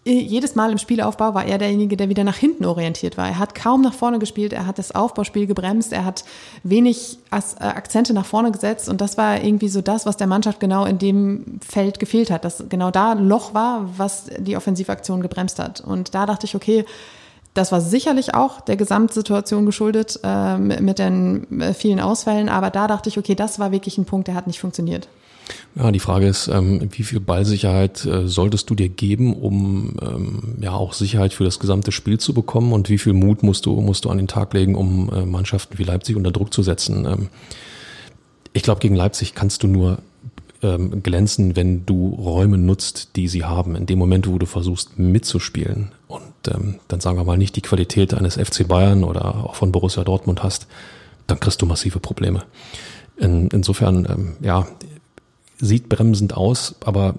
jedes Mal im Spielaufbau war er derjenige, der wieder nach hinten orientiert war. Er hat kaum nach vorne gespielt, er hat das Aufbauspiel gebremst, er hat wenig äh, Akzente nach vorne gesetzt und das war irgendwie so das, was der Mannschaft genau in dem Feld gefehlt hat, dass genau da ein Loch war, was die Offensivaktion gebremst hat. Und da dachte ich, okay, das war sicherlich auch der Gesamtsituation geschuldet äh, mit den äh, vielen Ausfällen, aber da dachte ich, okay, das war wirklich ein Punkt, der hat nicht funktioniert. Ja, die Frage ist, ähm, wie viel Ballsicherheit äh, solltest du dir geben, um ähm, ja auch Sicherheit für das gesamte Spiel zu bekommen und wie viel Mut musst du, musst du an den Tag legen, um äh, Mannschaften wie Leipzig unter Druck zu setzen? Ähm, ich glaube, gegen Leipzig kannst du nur ähm, glänzen, wenn du Räume nutzt, die sie haben. In dem Moment, wo du versuchst mitzuspielen und ähm, dann sagen wir mal nicht die Qualität eines FC Bayern oder auch von Borussia Dortmund hast, dann kriegst du massive Probleme. In, insofern, ähm, ja, sieht bremsend aus, aber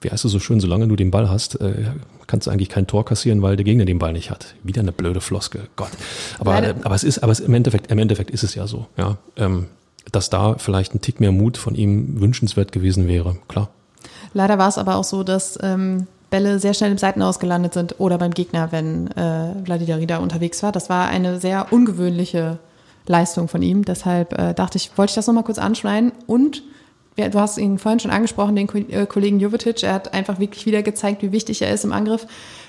wie heißt es so schön, solange du den Ball hast, äh, kannst du eigentlich kein Tor kassieren, weil der Gegner den Ball nicht hat. Wieder eine blöde Floskel, Gott. Aber, aber es ist, aber es, im Endeffekt, im Endeffekt ist es ja so, ja, ähm, dass da vielleicht ein Tick mehr Mut von ihm wünschenswert gewesen wäre, klar. Leider war es aber auch so, dass ähm, Bälle sehr schnell im Seitenaus gelandet sind oder beim Gegner, wenn äh, Vladimir Rida unterwegs war. Das war eine sehr ungewöhnliche Leistung von ihm. Deshalb äh, dachte ich, wollte ich das nochmal kurz anschneiden und du hast ihn vorhin schon angesprochen, den äh, Kollegen Jovetic. Er hat einfach wirklich wieder gezeigt, wie wichtig er ist im Angriff.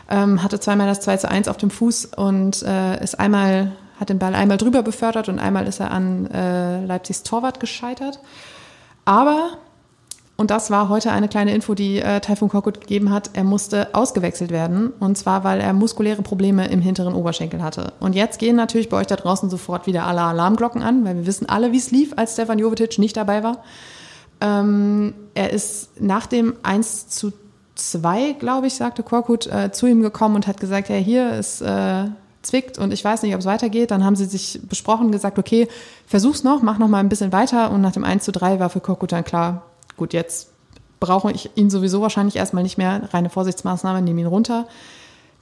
Ähm, hatte zweimal das 2 zu 1 auf dem Fuß und äh, ist einmal, hat den Ball einmal drüber befördert und einmal ist er an äh, Leipzigs Torwart gescheitert. Aber, und das war heute eine kleine Info, die äh, Taifun Korkut gegeben hat, er musste ausgewechselt werden. Und zwar, weil er muskuläre Probleme im hinteren Oberschenkel hatte. Und jetzt gehen natürlich bei euch da draußen sofort wieder alle Alarmglocken an, weil wir wissen alle, wie es lief, als Stefan Jovetic nicht dabei war. Ähm, er ist nach dem 1 zu 2, glaube ich, sagte Korkut, äh, zu ihm gekommen und hat gesagt, ja, hier ist äh, zwickt und ich weiß nicht, ob es weitergeht. Dann haben sie sich besprochen, gesagt, okay, versuch's noch, mach noch mal ein bisschen weiter. Und nach dem 1 zu 3 war für Korkut dann klar, gut, jetzt brauche ich ihn sowieso wahrscheinlich erstmal nicht mehr. Reine Vorsichtsmaßnahme, nehme ihn runter.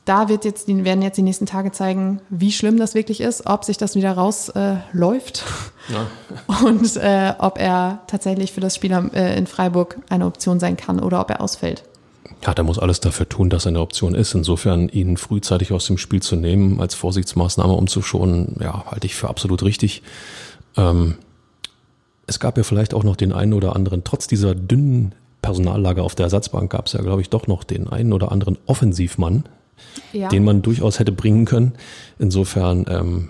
Da wird jetzt, werden jetzt die nächsten Tage zeigen, wie schlimm das wirklich ist, ob sich das wieder rausläuft äh, ja. *laughs* und äh, ob er tatsächlich für das Spiel äh, in Freiburg eine Option sein kann oder ob er ausfällt. Ja, der muss alles dafür tun, dass er eine Option ist. Insofern ihn frühzeitig aus dem Spiel zu nehmen, als Vorsichtsmaßnahme umzuschonen, ja, halte ich für absolut richtig. Ähm, es gab ja vielleicht auch noch den einen oder anderen, trotz dieser dünnen Personallage auf der Ersatzbank gab es ja, glaube ich, doch noch den einen oder anderen Offensivmann, ja. den man durchaus hätte bringen können. Insofern, ähm,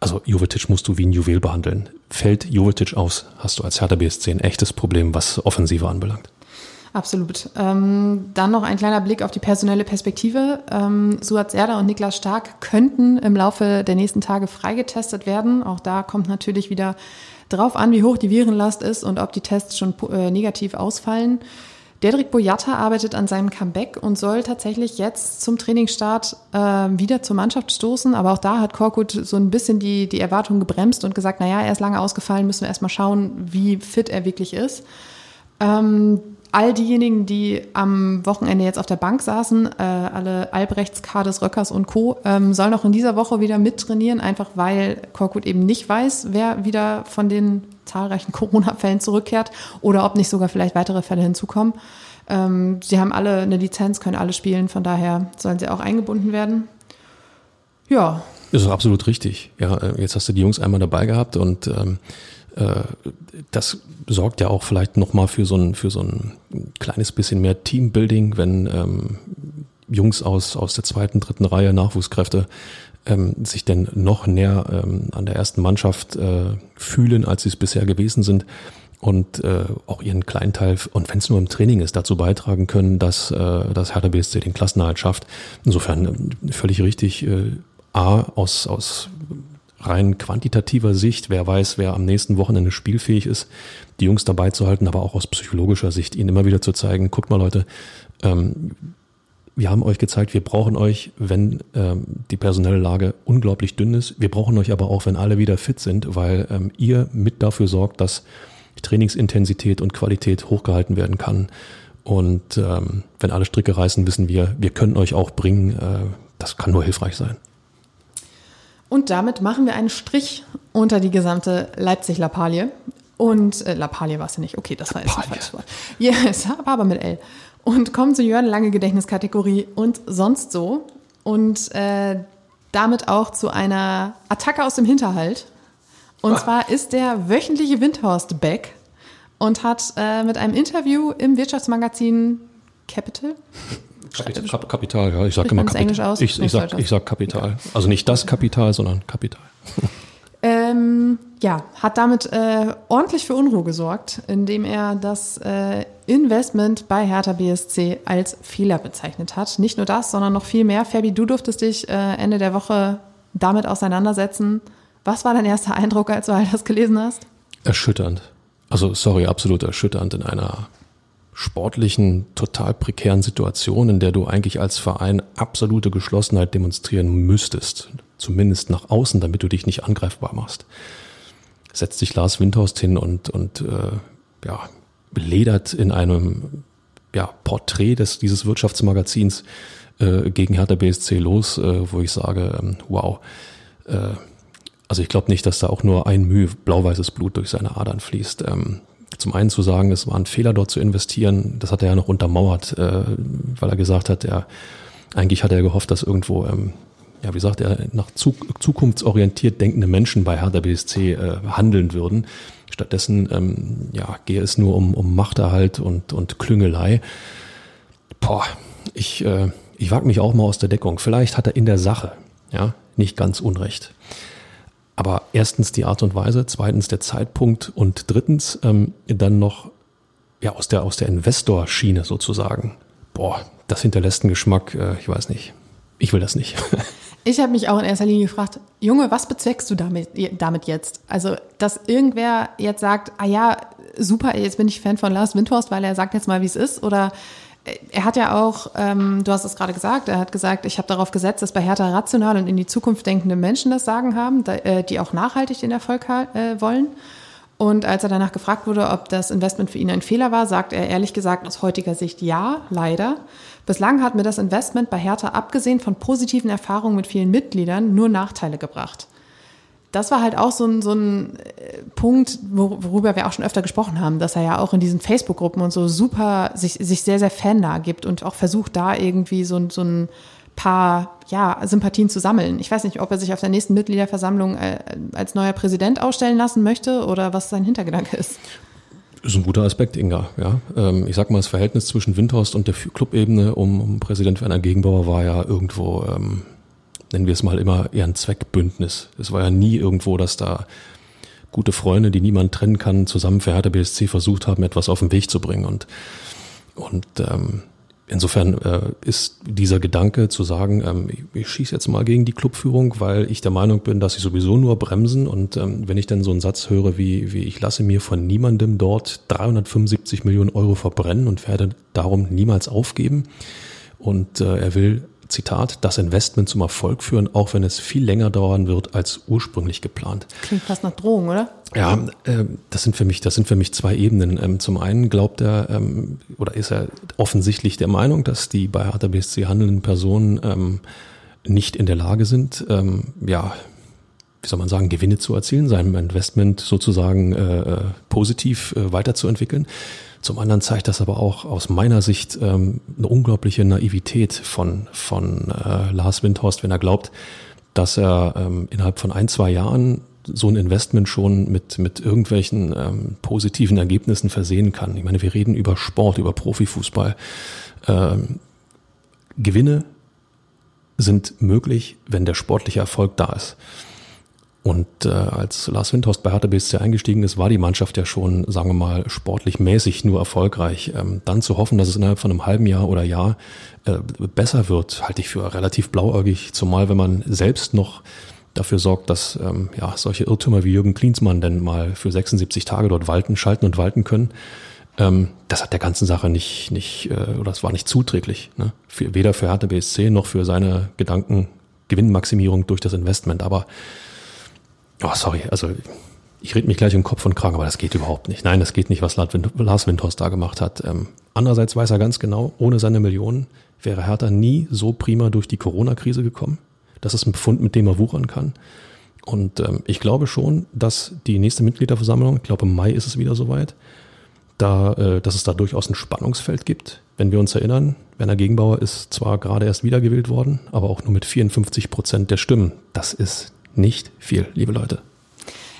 also Jovetic musst du wie ein Juwel behandeln. Fällt Jovetic aus, hast du als Hertha BSC ein echtes Problem, was Offensive anbelangt. Absolut. Ähm, dann noch ein kleiner Blick auf die personelle Perspektive. Ähm, Suat Serda und Niklas Stark könnten im Laufe der nächsten Tage freigetestet werden. Auch da kommt natürlich wieder drauf an, wie hoch die Virenlast ist und ob die Tests schon äh, negativ ausfallen. Dedrick Boyata arbeitet an seinem Comeback und soll tatsächlich jetzt zum Trainingsstart äh, wieder zur Mannschaft stoßen. Aber auch da hat Korkut so ein bisschen die, die Erwartungen gebremst und gesagt, naja, er ist lange ausgefallen, müssen wir erstmal schauen, wie fit er wirklich ist. Ähm, all diejenigen, die am Wochenende jetzt auf der Bank saßen, äh, alle Albrechts, Kades, Röckers und Co., ähm, sollen auch in dieser Woche wieder mittrainieren, einfach weil Korkut eben nicht weiß, wer wieder von den zahlreichen Corona-Fällen zurückkehrt oder ob nicht sogar vielleicht weitere Fälle hinzukommen. Ähm, sie haben alle eine Lizenz, können alle spielen, von daher sollen sie auch eingebunden werden. Ja. Das ist absolut richtig. Ja, äh, jetzt hast du die Jungs einmal dabei gehabt und ähm, äh, das sorgt ja auch vielleicht nochmal für so ein, für so ein kleines bisschen mehr Teambuilding, wenn ähm, Jungs aus, aus der zweiten, dritten Reihe Nachwuchskräfte ähm, sich denn noch näher ähm, an der ersten Mannschaft äh, fühlen, als sie es bisher gewesen sind und äh, auch ihren kleinen Teil, und wenn es nur im Training ist, dazu beitragen können, dass äh, das Hertha BSC den Klassenerhalt schafft. Insofern äh, völlig richtig, äh, A, aus, aus rein quantitativer Sicht, wer weiß, wer am nächsten Wochenende spielfähig ist, die Jungs dabei zu halten, aber auch aus psychologischer Sicht, ihnen immer wieder zu zeigen, guckt mal Leute, ähm, wir haben euch gezeigt, wir brauchen euch, wenn ähm, die personelle Lage unglaublich dünn ist. Wir brauchen euch aber auch, wenn alle wieder fit sind, weil ähm, ihr mit dafür sorgt, dass Trainingsintensität und Qualität hochgehalten werden kann. Und ähm, wenn alle Stricke reißen, wissen wir, wir können euch auch bringen. Äh, das kann nur hilfreich sein. Und damit machen wir einen Strich unter die gesamte Leipzig-Lappalie. Und äh, Lappalie war es ja nicht. Okay, das war jetzt ein falsches Wort. Ja, es war aber mit L. Und kommen zur Jörn Lange Gedächtniskategorie und sonst so. Und äh, damit auch zu einer Attacke aus dem Hinterhalt. Und ah. zwar ist der wöchentliche Windhorst back und hat äh, mit einem Interview im Wirtschaftsmagazin Capital Kapital, Kapital ja. Ich sage immer Kapital. Ich, ich, sag, ich sag Kapital. Also nicht das Kapital, sondern Kapital. Ähm, ja, hat damit äh, ordentlich für Unruhe gesorgt, indem er das äh, Investment bei Hertha BSC als Fehler bezeichnet hat. Nicht nur das, sondern noch viel mehr. Fabi, du durftest dich äh, Ende der Woche damit auseinandersetzen. Was war dein erster Eindruck, als du all das gelesen hast? Erschütternd. Also, sorry, absolut erschütternd in einer sportlichen, total prekären Situation, in der du eigentlich als Verein absolute Geschlossenheit demonstrieren müsstest, zumindest nach außen, damit du dich nicht angreifbar machst. Setzt sich Lars Windhorst hin und, und äh, ja, ledert in einem ja, Porträt des, dieses Wirtschaftsmagazins äh, gegen Hertha BSC los, äh, wo ich sage, ähm, wow, äh, also ich glaube nicht, dass da auch nur ein Mühe blau-weißes Blut durch seine Adern fließt. Ähm, zum einen zu sagen, es war ein Fehler, dort zu investieren, das hat er ja noch untermauert, äh, weil er gesagt hat, er eigentlich hat er gehofft, dass irgendwo, ähm, ja, wie sagt er, nach zukunftsorientiert denkende Menschen bei Hertha BSC äh, handeln würden. Stattdessen ähm, ja, gehe es nur um, um Machterhalt und, und Klüngelei. Boah, ich, äh, ich wage mich auch mal aus der Deckung. Vielleicht hat er in der Sache ja, nicht ganz Unrecht. Aber erstens die Art und Weise, zweitens der Zeitpunkt und drittens ähm, dann noch ja aus der aus der Investor-Schiene sozusagen. Boah, das hinterlässt einen Geschmack. Äh, ich weiß nicht. Ich will das nicht. *laughs* Ich habe mich auch in erster Linie gefragt, Junge, was bezweckst du damit, damit jetzt? Also, dass irgendwer jetzt sagt, ah ja, super, jetzt bin ich Fan von Lars Windhorst, weil er sagt jetzt mal, wie es ist, oder er hat ja auch, ähm, du hast es gerade gesagt, er hat gesagt, ich habe darauf gesetzt, dass bei Hertha rational und in die Zukunft denkende Menschen das Sagen haben, äh, die auch nachhaltig den Erfolg äh, wollen. Und als er danach gefragt wurde, ob das Investment für ihn ein Fehler war, sagt er ehrlich gesagt aus heutiger Sicht ja, leider. Bislang hat mir das Investment bei Hertha abgesehen von positiven Erfahrungen mit vielen Mitgliedern nur Nachteile gebracht das war halt auch so ein, so ein äh, Punkt, worüber wir auch schon öfter gesprochen haben, dass er ja auch in diesen Facebook-Gruppen und so super sich, sich sehr, sehr fannah gibt und auch versucht, da irgendwie so, so ein paar ja, Sympathien zu sammeln. Ich weiß nicht, ob er sich auf der nächsten Mitgliederversammlung äh, als neuer Präsident ausstellen lassen möchte oder was sein Hintergedanke ist. Ist ein guter Aspekt, Inga. Ja, ähm, ich sag mal, das Verhältnis zwischen Windhorst und der Clubebene um, um Präsident Werner Gegenbauer war ja irgendwo ähm, nennen wir es mal immer, eher ein Zweckbündnis. Es war ja nie irgendwo, dass da gute Freunde, die niemand trennen kann, zusammen für Hertha BSC versucht haben, etwas auf den Weg zu bringen. Und, und ähm, insofern äh, ist dieser Gedanke zu sagen, ähm, ich, ich schieße jetzt mal gegen die Clubführung, weil ich der Meinung bin, dass sie sowieso nur bremsen. Und ähm, wenn ich dann so einen Satz höre wie, wie ich lasse mir von niemandem dort 375 Millionen Euro verbrennen und werde darum niemals aufgeben. Und äh, er will Zitat, das Investment zum Erfolg führen, auch wenn es viel länger dauern wird als ursprünglich geplant. Klingt fast nach Drohung, oder? Ja, äh, das sind für mich, das sind für mich zwei Ebenen. Ähm, zum einen glaubt er ähm, oder ist er offensichtlich der Meinung, dass die bei Hertha BSC handelnden Personen ähm, nicht in der Lage sind, ähm, ja, wie soll man sagen, Gewinne zu erzielen, sein Investment sozusagen äh, äh positiv äh, weiterzuentwickeln. Zum anderen zeigt das aber auch aus meiner Sicht ähm, eine unglaubliche Naivität von, von äh, Lars Windhorst, wenn er glaubt, dass er ähm, innerhalb von ein, zwei Jahren so ein Investment schon mit, mit irgendwelchen ähm, positiven Ergebnissen versehen kann. Ich meine, wir reden über Sport, über Profifußball. Ähm, Gewinne sind möglich, wenn der sportliche Erfolg da ist. Und äh, als Lars Windhorst bei Hertha BSC eingestiegen ist, war die Mannschaft ja schon, sagen wir mal, sportlich mäßig nur erfolgreich. Ähm, dann zu hoffen, dass es innerhalb von einem halben Jahr oder Jahr äh, besser wird, halte ich für relativ blauäugig, zumal wenn man selbst noch dafür sorgt, dass ähm, ja, solche Irrtümer wie Jürgen Klinsmann denn mal für 76 Tage dort walten, schalten und walten können. Ähm, das hat der ganzen Sache nicht, nicht äh, oder es war nicht zuträglich. Ne? Für, weder für Hertha BSC noch für seine Gedanken Gewinnmaximierung durch das Investment. Aber Oh, sorry, also ich rede mich gleich im Kopf und Kragen, aber das geht überhaupt nicht. Nein, das geht nicht, was Lars Windhorst da gemacht hat. Ähm, andererseits weiß er ganz genau, ohne seine Millionen wäre Hertha nie so prima durch die Corona-Krise gekommen. Das ist ein Befund, mit dem er wuchern kann. Und ähm, ich glaube schon, dass die nächste Mitgliederversammlung, ich glaube im Mai ist es wieder soweit, da, äh, dass es da durchaus ein Spannungsfeld gibt. Wenn wir uns erinnern, Werner Gegenbauer ist zwar gerade erst wiedergewählt worden, aber auch nur mit 54 Prozent der Stimmen. Das ist nicht viel, liebe Leute.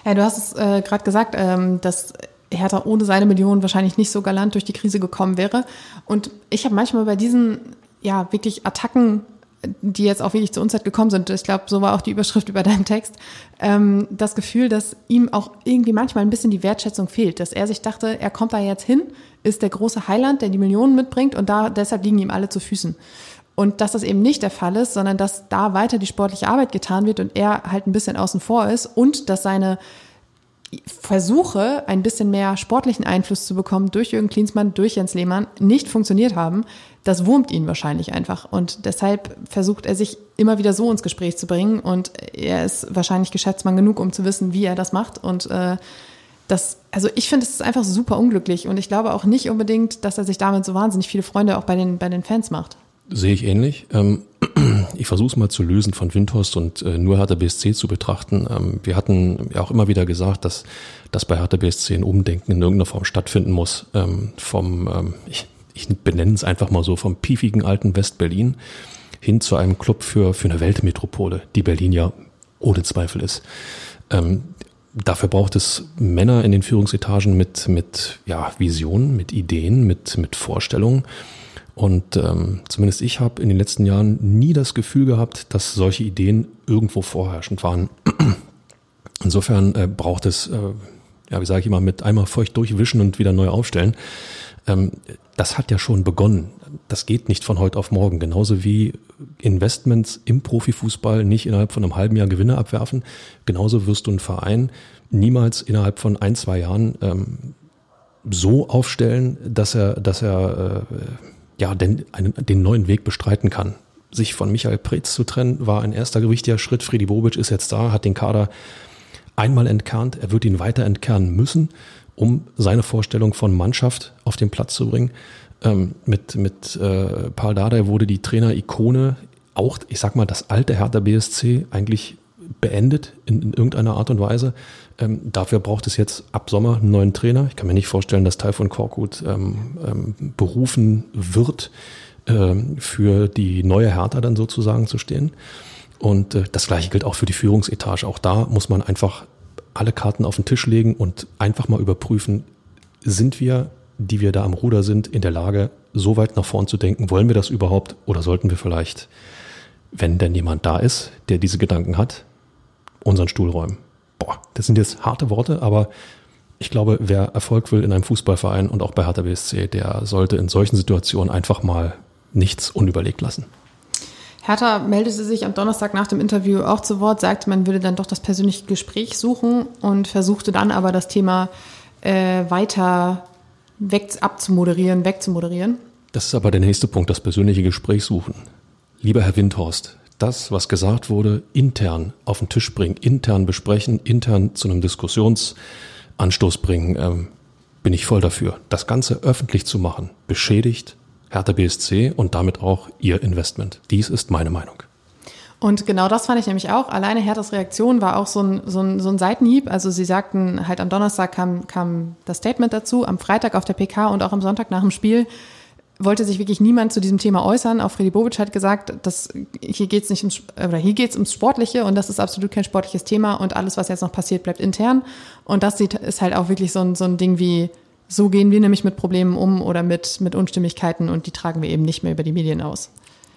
Ja, du hast es äh, gerade gesagt, ähm, dass Hertha ohne seine Millionen wahrscheinlich nicht so galant durch die Krise gekommen wäre. Und ich habe manchmal bei diesen ja wirklich Attacken, die jetzt auch wirklich zur Unzeit gekommen sind, ich glaube, so war auch die Überschrift über deinen Text, ähm, das Gefühl, dass ihm auch irgendwie manchmal ein bisschen die Wertschätzung fehlt, dass er sich dachte, er kommt da jetzt hin, ist der große Heiland, der die Millionen mitbringt und da deshalb liegen ihm alle zu Füßen. Und dass das eben nicht der Fall ist, sondern dass da weiter die sportliche Arbeit getan wird und er halt ein bisschen außen vor ist und dass seine Versuche, ein bisschen mehr sportlichen Einfluss zu bekommen durch Jürgen Klinsmann, durch Jens Lehmann, nicht funktioniert haben, das wurmt ihn wahrscheinlich einfach. Und deshalb versucht er sich immer wieder so ins Gespräch zu bringen. Und er ist wahrscheinlich Geschäftsmann genug, um zu wissen, wie er das macht. Und äh, das, also ich finde, es ist einfach super unglücklich. Und ich glaube auch nicht unbedingt, dass er sich damit so wahnsinnig viele Freunde auch bei den, bei den Fans macht. Sehe ich ähnlich. Ähm, *clears throat* ich versuche es mal zu lösen von Windhorst und äh, nur Hertha BSC zu betrachten. Ähm, wir hatten ja auch immer wieder gesagt, dass, dass bei Hertha BSC ein Umdenken in irgendeiner Form stattfinden muss. Ähm, vom, ich, ich benenne es einfach mal so, vom piefigen alten West-Berlin hin zu einem Club für, für eine Weltmetropole, die Berlin ja ohne Zweifel ist. dafür braucht es Männer in den Führungsetagen mit, mit ja, Visionen, mit Ideen, mit, mit Vorstellungen. Und ähm, zumindest ich habe in den letzten Jahren nie das Gefühl gehabt, dass solche Ideen irgendwo vorherrschend waren. *clears throat* Insofern äh, braucht es, äh, ja, wie sage ich immer, mit einmal feucht durchwischen und wieder neu aufstellen. Ähm, das hat ja schon begonnen. Das geht nicht von heute auf morgen. Genauso wie Investments im Profifußball nicht innerhalb von einem halben Jahr Gewinne abwerfen. Genauso wirst du einen Verein niemals innerhalb von ein, zwei Jahren ähm, so aufstellen, dass er, dass er äh, ja, den, einen, den neuen Weg bestreiten kann. Sich von Michael Preetz zu trennen, war ein erster gewichtiger Schritt. Friedi Bobic ist jetzt da, hat den Kader einmal entkernt. Er wird ihn weiter entkernen müssen, um seine Vorstellung von Mannschaft auf den Platz zu bringen. Ähm, mit mit äh, Paul Dardai wurde die Trainer-Ikone, auch, ich sag mal, das alte Hertha BSC eigentlich beendet in, in irgendeiner Art und Weise. Ähm, dafür braucht es jetzt ab Sommer einen neuen Trainer. Ich kann mir nicht vorstellen, dass Taifun Korkut ähm, ähm, berufen wird, ähm, für die neue Hertha dann sozusagen zu stehen. Und äh, das gleiche gilt auch für die Führungsetage. Auch da muss man einfach alle Karten auf den Tisch legen und einfach mal überprüfen, sind wir, die wir da am Ruder sind, in der Lage, so weit nach vorn zu denken? Wollen wir das überhaupt oder sollten wir vielleicht wenn denn jemand da ist, der diese Gedanken hat, unseren Stuhl räumen. Boah, das sind jetzt harte Worte, aber ich glaube, wer Erfolg will in einem Fußballverein und auch bei Hertha BSC, der sollte in solchen Situationen einfach mal nichts unüberlegt lassen. Hertha meldete sich am Donnerstag nach dem Interview auch zu Wort, sagte, man würde dann doch das persönliche Gespräch suchen und versuchte dann aber das Thema äh, weiter weg abzumoderieren, wegzumoderieren. Das ist aber der nächste Punkt, das persönliche Gespräch suchen. Lieber Herr Windhorst, das, was gesagt wurde, intern auf den Tisch bringen, intern besprechen, intern zu einem Diskussionsanstoß bringen, ähm, bin ich voll dafür. Das Ganze öffentlich zu machen, beschädigt Hertha BSC und damit auch ihr Investment. Dies ist meine Meinung. Und genau das fand ich nämlich auch. Alleine Herthas Reaktion war auch so ein, so ein, so ein Seitenhieb. Also sie sagten halt am Donnerstag kam, kam das Statement dazu, am Freitag auf der PK und auch am Sonntag nach dem Spiel wollte sich wirklich niemand zu diesem Thema äußern. Auch Freddy Bobic hat gesagt, dass hier geht's nicht ums, oder hier geht's ums Sportliche und das ist absolut kein sportliches Thema und alles, was jetzt noch passiert, bleibt intern. Und das ist halt auch wirklich so ein, so ein Ding wie, so gehen wir nämlich mit Problemen um oder mit, mit Unstimmigkeiten und die tragen wir eben nicht mehr über die Medien aus.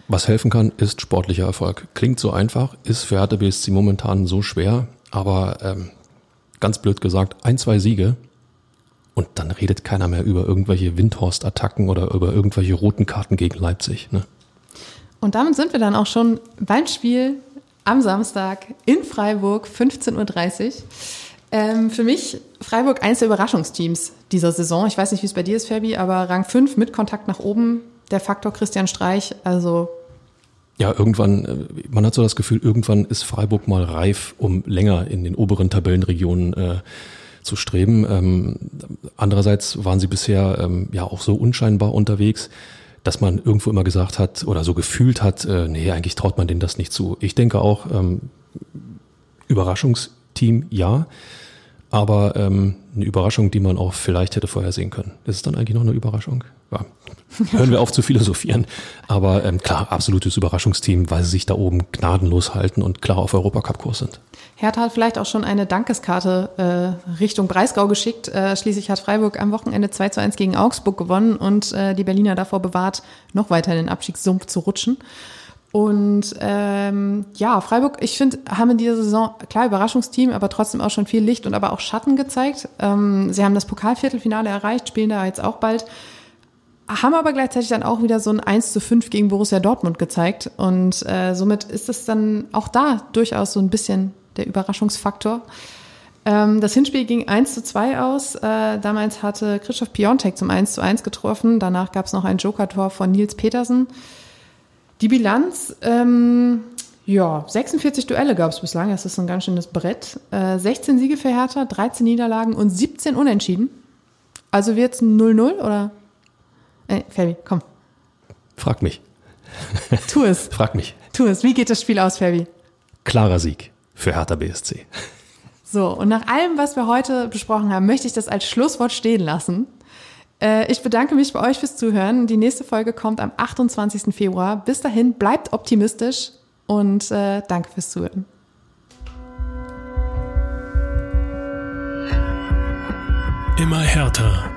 Was helfen kann, ist sportlicher Erfolg. Klingt so einfach, ist für Hertha BSC momentan so schwer, aber ähm, ganz blöd gesagt, ein, zwei Siege und dann redet keiner mehr über irgendwelche Windhorst-Attacken oder über irgendwelche roten Karten gegen Leipzig. Ne? Und damit sind wir dann auch schon beim Spiel am Samstag in Freiburg, 15.30 Uhr. Ähm, für mich Freiburg eins der Überraschungsteams dieser Saison. Ich weiß nicht, wie es bei dir ist, Fabi, aber Rang 5 mit Kontakt nach oben, der Faktor Christian Streich, also ja, irgendwann, äh, man hat so das Gefühl, irgendwann ist Freiburg mal reif, um länger in den oberen Tabellenregionen äh, zu streben. Ähm, andererseits waren sie bisher ähm, ja auch so unscheinbar unterwegs, dass man irgendwo immer gesagt hat oder so gefühlt hat, äh, nee, eigentlich traut man denen das nicht zu. Ich denke auch, ähm, Überraschungsteam ja. Aber ähm, eine Überraschung, die man auch vielleicht hätte vorhersehen können. Ist es dann eigentlich noch eine Überraschung? Ja. Hören wir auf zu philosophieren. Aber ähm, klar, absolutes Überraschungsteam, weil sie sich da oben gnadenlos halten und klar auf Europacup-Kurs sind. Hertha hat vielleicht auch schon eine Dankeskarte äh, Richtung Breisgau geschickt. Äh, schließlich hat Freiburg am Wochenende 2 zu 1 gegen Augsburg gewonnen und äh, die Berliner davor bewahrt, noch weiter in den Abstiegssumpf zu rutschen. Und ähm, ja, Freiburg, ich finde, haben in dieser Saison, klar, Überraschungsteam, aber trotzdem auch schon viel Licht und aber auch Schatten gezeigt. Ähm, sie haben das Pokalviertelfinale erreicht, spielen da jetzt auch bald, haben aber gleichzeitig dann auch wieder so ein 1 zu 5 gegen Borussia Dortmund gezeigt. Und äh, somit ist es dann auch da durchaus so ein bisschen der Überraschungsfaktor. Ähm, das Hinspiel ging 1 zu 2 aus. Äh, damals hatte Christoph Piontek zum 1 zu 1 getroffen. Danach gab es noch ein Joker-Tor von Nils Petersen. Die Bilanz, ähm, ja, 46 Duelle gab es bislang, das ist ein ganz schönes Brett. Äh, 16 Siege für Hertha, 13 Niederlagen und 17 Unentschieden. Also wird es 0-0 oder? Äh, Fabi, komm. Frag mich. *laughs* Tu es. Frag mich. Tu es. Wie geht das Spiel aus, Fabi? Klarer Sieg für Hertha BSC. So, und nach allem, was wir heute besprochen haben, möchte ich das als Schlusswort stehen lassen. Äh, ich bedanke mich bei euch fürs Zuhören. Die nächste Folge kommt am 28. Februar. Bis dahin, bleibt optimistisch und äh, danke fürs Zuhören. Immer härter.